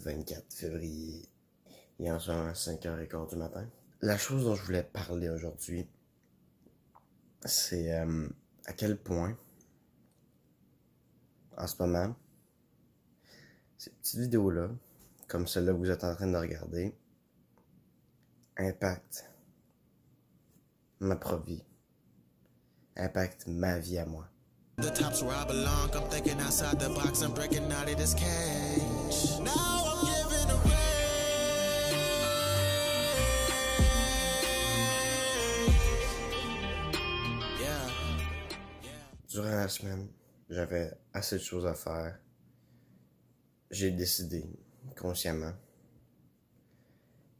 24 février. Il est en ce moment 5h15 du matin. La chose dont je voulais parler aujourd'hui, c'est euh, à quel point, en ce moment, ces petites vidéos-là, comme celle-là que vous êtes en train de regarder, impactent ma propre vie, impactent ma vie à moi. The top's where I belong. I'm thinking outside the box. I'm breaking out of this cage. Durant la semaine, j'avais assez de choses à faire. J'ai décidé, consciemment,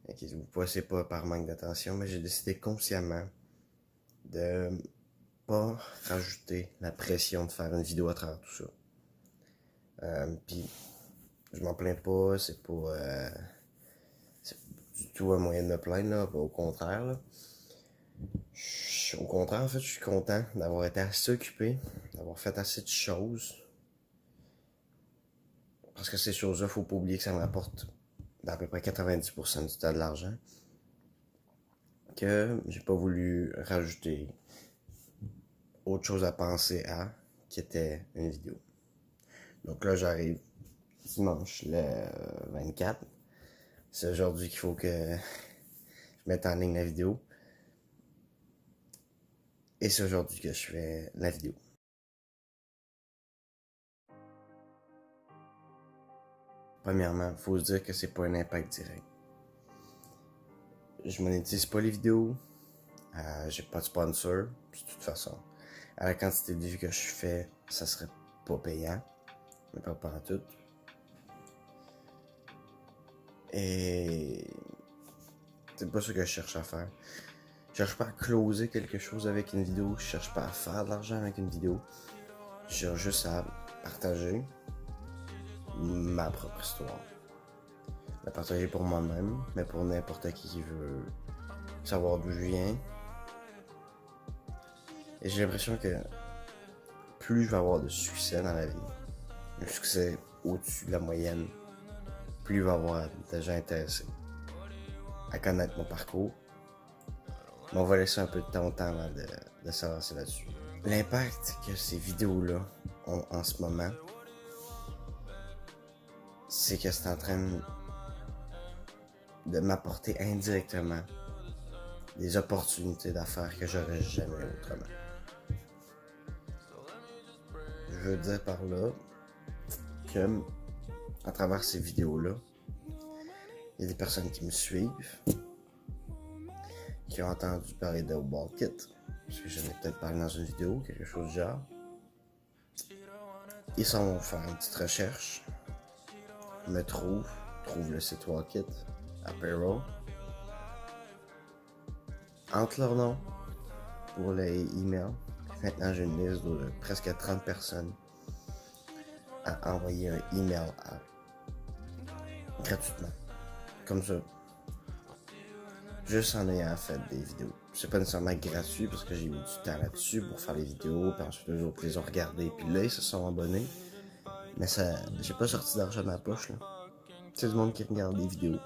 et vous passez pas par manque d'attention, mais j'ai décidé consciemment de pas rajouter la pression de faire une vidéo à travers tout ça. Euh, Puis, je m'en plains pas, c'est pas. Euh, c'est du tout un moyen de me plaindre, là, au contraire. Là. au contraire, en fait, je suis content d'avoir été assez occupé, d'avoir fait assez de choses. Parce que ces choses-là, faut pas oublier que ça me rapporte d'à peu près 90% du temps de l'argent. Que j'ai pas voulu rajouter autre chose à penser à, qui était une vidéo. Donc là, j'arrive dimanche le 24. C'est aujourd'hui qu'il faut que je mette en ligne la vidéo. Et c'est aujourd'hui que je fais la vidéo. Premièrement, faut se dire que c'est pas un impact direct. Je monétise pas les vidéos. Euh, j'ai pas de sponsor, de toute façon à la quantité de vues que je fais, ça serait pas payant. Mais pas par tout. Et c'est pas ce que je cherche à faire. Je cherche pas à closer quelque chose avec une vidéo. Je cherche pas à faire de l'argent avec une vidéo. Je cherche juste à partager ma propre histoire. La partager pour moi-même, mais pour n'importe qui qui veut savoir d'où je viens, et j'ai l'impression que plus je vais avoir de succès dans la vie, un succès au-dessus de la moyenne, plus va avoir de gens intéressés à connaître mon parcours. Mais on va laisser un peu de temps au temps de, de s'avancer là-dessus. L'impact que ces vidéos-là ont en ce moment, c'est que c'est en train de m'apporter indirectement des opportunités d'affaires que j'aurais jamais autrement. Je veux dire par là que, à travers ces vidéos-là, il y a des personnes qui me suivent, qui ont entendu parler de Kit, parce que j'en ai peut-être parlé dans une vidéo, quelque chose du genre. Ils s'en vont faire une petite recherche, me trouvent, trouvent le site Walkit, Apero, entre leurs noms pour les emails, Maintenant, j'ai une liste de presque 30 personnes à envoyer un email à gratuitement. Comme ça. Juste en ayant fait des vidéos. C'est pas nécessairement gratuit parce que j'ai eu du temps là-dessus pour faire les vidéos, puis ensuite les autres les ont regardées, puis là ils se sont abonnés. Mais ça, j'ai pas sorti d'argent de ma poche là. C'est du monde qui regarde des vidéos.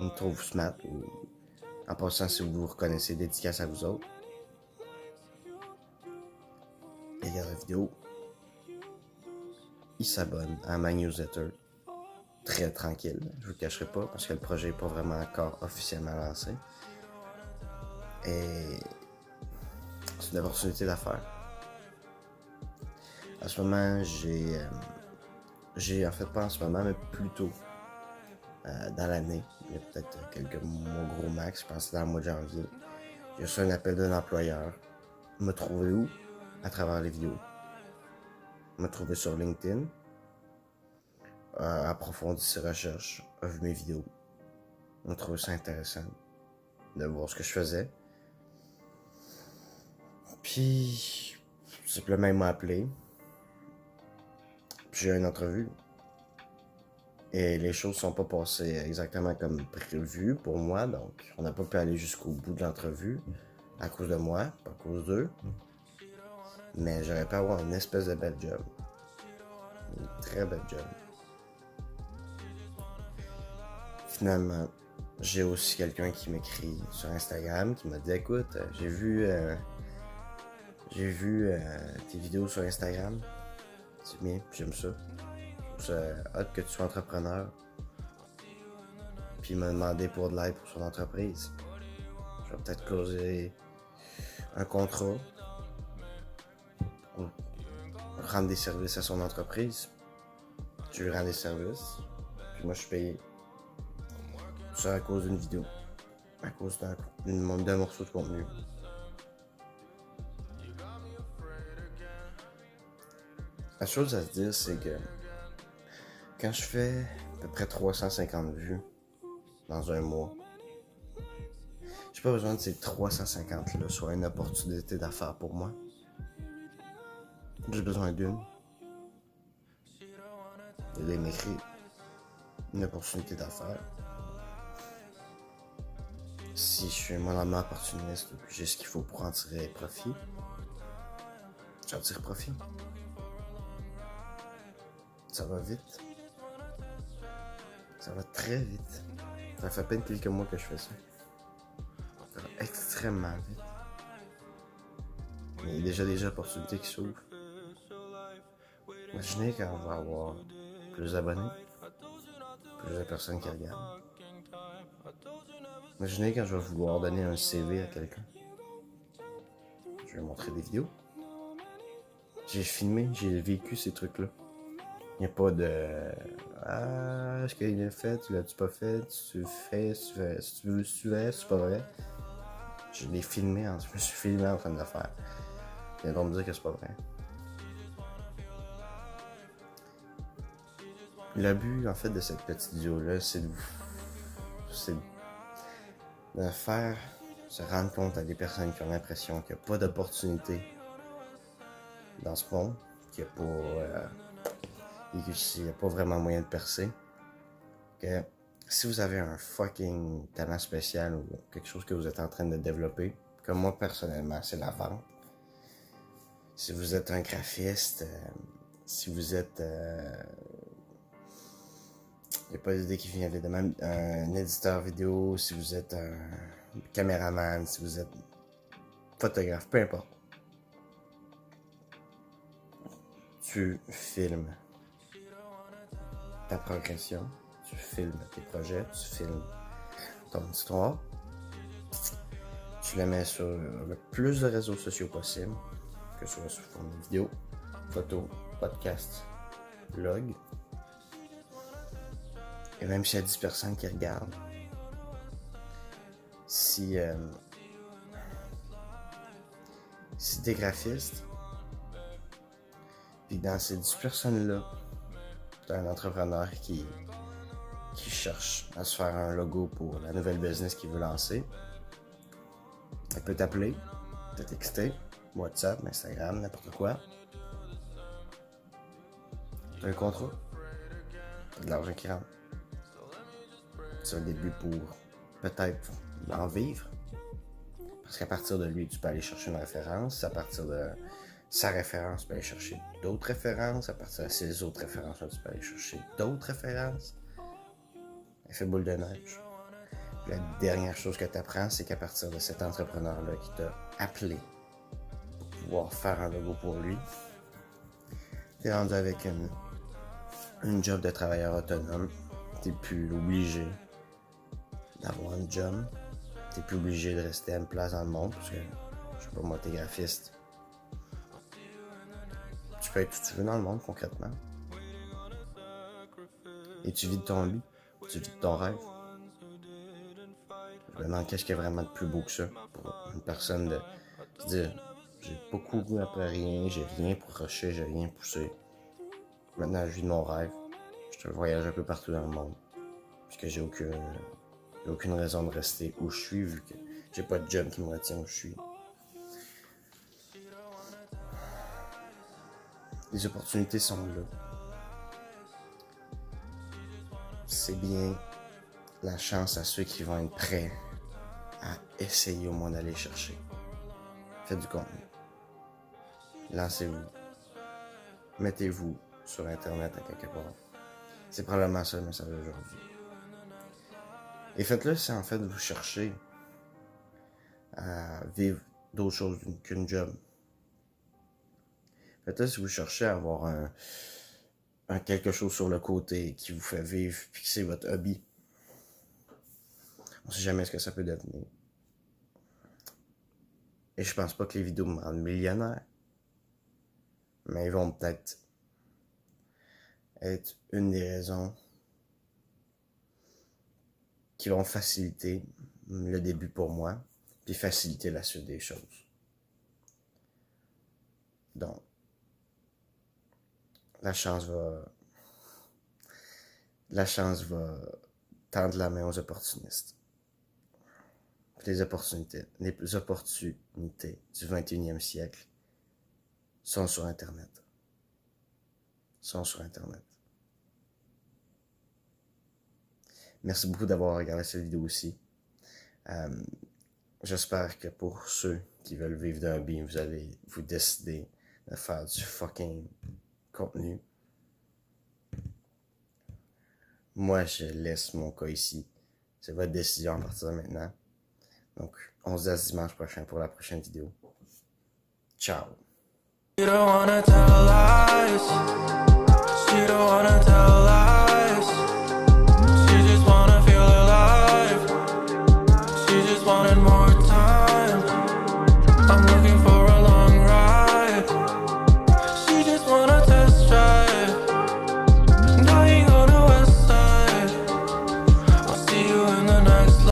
On me trouve smart ou en passant si vous vous reconnaissez dédicace à vous autres. regarde la vidéo, il s'abonne à ma newsletter. Très tranquille, je vous cacherai pas, parce que le projet n'est pas vraiment encore officiellement lancé. Et c'est une opportunité d'affaires. En ce moment, j'ai. Euh, j'ai en fait pas en ce moment, mais plutôt euh, dans l'année. Il y a peut-être quelques mois gros max, je pense que dans le mois de janvier. J'ai reçu un appel d'un employeur. Me trouver où? à travers les vidéos. m'a trouvé sur LinkedIn, a approfondi ses recherches, a vu mes vidéos. m'a trouvé ça intéressant de voir ce que je faisais. Puis, simplement, il m'a appelé. J'ai eu une entrevue. Et les choses sont pas passées exactement comme prévu pour moi, donc on n'a pas pu aller jusqu'au bout de l'entrevue à cause de moi, pas à cause d'eux. Mais j'aurais pu avoir une espèce de belle job. Une très belle job. Finalement, j'ai aussi quelqu'un qui m'écrit sur Instagram qui m'a dit écoute, j'ai vu euh, j'ai vu euh, tes vidéos sur Instagram. C'est bien, j'aime ça. C'est hâte que tu sois entrepreneur. Puis il m'a demandé pour de l'aide pour son entreprise. Je vais peut-être closer un contrat pour rendre des services à son entreprise. Je lui rends des services. Puis moi, je suis payé. À cause d'une vidéo. À cause d'un morceau de contenu. La chose à se dire, c'est que quand je fais à peu près 350 vues dans un mois, j'ai pas besoin de ces 350 là soit une opportunité d'affaires pour moi. J'ai besoin d'une. Il m'écrit une opportunité d'affaires. Si je suis un opportuniste j'ai ce qu'il faut pour en tirer profit, j'en tire profit. Ça va vite. Ça va très vite. Ça fait à peine quelques mois que je fais ça. Ça va extrêmement vite. Il y a déjà des opportunités qui s'ouvrent. Imaginez quand on va avoir plus d'abonnés, plus de personnes qui regardent. Imaginez quand je vais vouloir donner un CV à quelqu'un. Je vais montrer des vidéos. J'ai filmé, j'ai vécu ces trucs-là. Il n'y a pas de Ah, est-ce qu'il l'a fait, tu l'as-tu pas fait, tu fais, tu fais, tu veux, tu fais, c'est pas vrai. Je l'ai filmé, je me suis filmé en train de le faire. Il vient donc me dire que c'est pas vrai. Le but, en fait, de cette petite vidéo-là, c'est de faire se rendre compte à des personnes qui ont l'impression qu'il n'y a pas d'opportunité dans ce monde, qu'il n'y a. Euh, a pas vraiment moyen de percer, que si vous avez un fucking talent spécial ou quelque chose que vous êtes en train de développer, comme moi personnellement, c'est la vente. Si vous êtes un graphiste, euh, si vous êtes... Euh, il a pas d'idée qui vient évidemment, un éditeur vidéo, si vous êtes un caméraman, si vous êtes photographe, peu importe. Tu filmes ta progression, tu filmes tes projets, tu filmes ton histoire, tu la mets sur le plus de réseaux sociaux possible, que ce soit sous forme de vidéo, photo, podcast, blog. Et même s'il y a 10 personnes qui regardent, si, euh, si tu es graphiste, puis dans ces 10 personnes-là, un entrepreneur qui, qui cherche à se faire un logo pour la nouvelle business qu'il veut lancer, il peut t'appeler, te texter, WhatsApp, Instagram, n'importe quoi. Tu as un contrat, tu de l'argent qui rentre. C'est un début pour peut-être en vivre. Parce qu'à partir de lui, tu peux aller chercher une référence. À partir de sa référence, tu peux aller chercher d'autres références. À partir de ces autres références, tu peux aller chercher d'autres références. fait boule de neige. la dernière chose que tu apprends, c'est qu'à partir de cet entrepreneur-là qui t'a appelé pour pouvoir faire un logo pour lui, tu es rendu avec une, job de travailleur autonome. Tu plus obligé d'avoir un job. Tu n'es plus obligé de rester à une place dans le monde parce que, je sais pas, moi, t'es graphiste tu peux être où tu veux dans le monde concrètement. Et tu vis de ton but, tu vis de ton rêve. Je qu'est-ce qu'il y a vraiment de plus beau que ça pour une personne de se dire j'ai pas couru après rien, j'ai rien pour rusher, j'ai rien poussé. Maintenant je vis de mon rêve. Je voyage un peu partout dans le monde. Puisque j'ai aucune, aucune raison de rester où je suis vu que j'ai pas de job qui me retient où je suis. Les opportunités sont là. C'est bien la chance à ceux qui vont être prêts à essayer au moins d'aller chercher. Faites du contenu. Lancez-vous. Mettez-vous sur Internet à quelque part. C'est probablement ça le message d'aujourd'hui. Et faites-le si en fait vous cherchez à vivre d'autres choses qu'une job. Faites-le si vous cherchez à avoir un, un, quelque chose sur le côté qui vous fait vivre, puis c'est votre hobby. On sait jamais ce que ça peut devenir. Et je pense pas que les vidéos me rendent millionnaire. Mais ils vont peut-être être une des raisons qui vont faciliter le début pour moi, puis faciliter la suite des choses. Donc, la chance va, la chance va tendre la main aux opportunistes. les opportunités, les opportunités du 21e siècle sont sur Internet. Sont sur Internet. Merci beaucoup d'avoir regardé cette vidéo aussi. Euh, j'espère que pour ceux qui veulent vivre d'un bien, vous allez vous décider de faire du fucking contenu. Moi, je laisse mon cas ici. C'est votre décision à partir de maintenant. Donc, on se dit dimanche prochain pour la prochaine vidéo. Ciao.